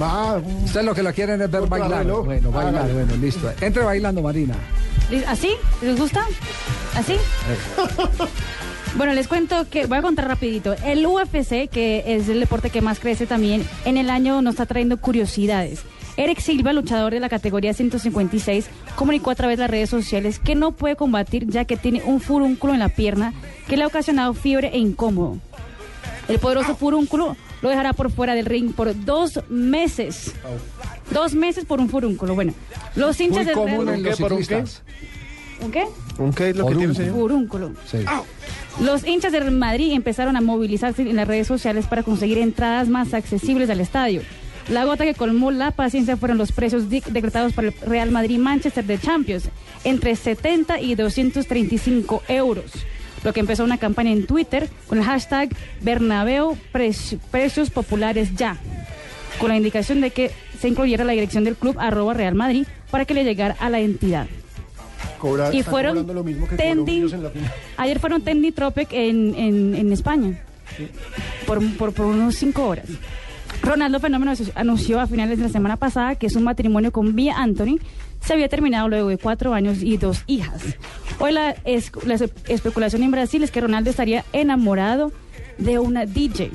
Va, Ustedes lo que lo quieren es ver bailar. Bueno, bailar, bueno, listo. Entre bailando, Marina. ¿Así? ¿Les gusta? ¿Así? Bueno, les cuento que voy a contar rapidito. El UFC, que es el deporte que más crece también, en el año nos está trayendo curiosidades. Eric Silva, luchador de la categoría 156, comunicó a través de las redes sociales que no puede combatir ya que tiene un furúnculo en la pierna que le ha ocasionado fiebre e incómodo. El poderoso furúnculo lo dejará por fuera del ring por dos meses. Dos meses por un furúnculo. Bueno, los hinchas Muy común. ¿Por un qué? ciclistas. ¿Un qué? ¿Un qué es lo que tiene, señor? Furúnculo. Sí. Los hinchas del Madrid empezaron a movilizarse en las redes sociales para conseguir entradas más accesibles al estadio. La gota que colmó la paciencia fueron los precios decretados para el Real Madrid-Manchester de Champions, entre 70 y 235 euros. Lo que empezó una campaña en Twitter con el hashtag Bernabéu Preci- Precios Populares Ya, con la indicación de que se incluyera la dirección del club arroba Real Madrid para que le llegara a la entidad. Y fueron lo mismo que en la. Ayer fueron Trending Tropic en, en, en España por, por, por unos cinco horas. Ronaldo Fenómeno anunció a finales de la semana pasada que su matrimonio con Vía Anthony se había terminado luego de cuatro años y dos hijas. Hoy la, es- la espe- especulación en Brasil es que Ronaldo estaría enamorado de una DJ.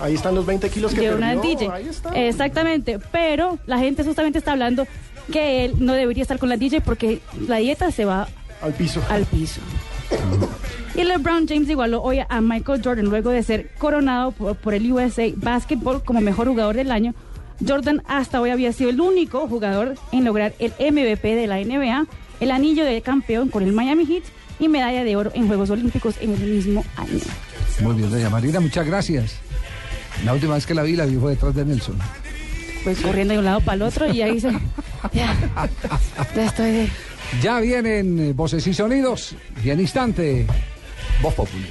Ahí están los 20 kilos que De una perdió. DJ. Ahí está. Exactamente, pero la gente justamente está hablando que él no debería estar con la DJ porque la dieta se va Al piso. al piso. Y LeBron James igualó hoy a Michael Jordan luego de ser coronado por, por el USA Basketball como mejor jugador del año. Jordan hasta hoy había sido el único jugador en lograr el MVP de la NBA, el anillo de campeón con el Miami Heat y medalla de oro en Juegos Olímpicos en el mismo año. Muy bien, doña Marina, muchas gracias. La última vez que la vi, la vi fue detrás de Nelson. Pues corriendo de un lado para el otro y ahí se... Ya, ya estoy de... Ya vienen eh, voces y sonidos y en instante, Voz Popular.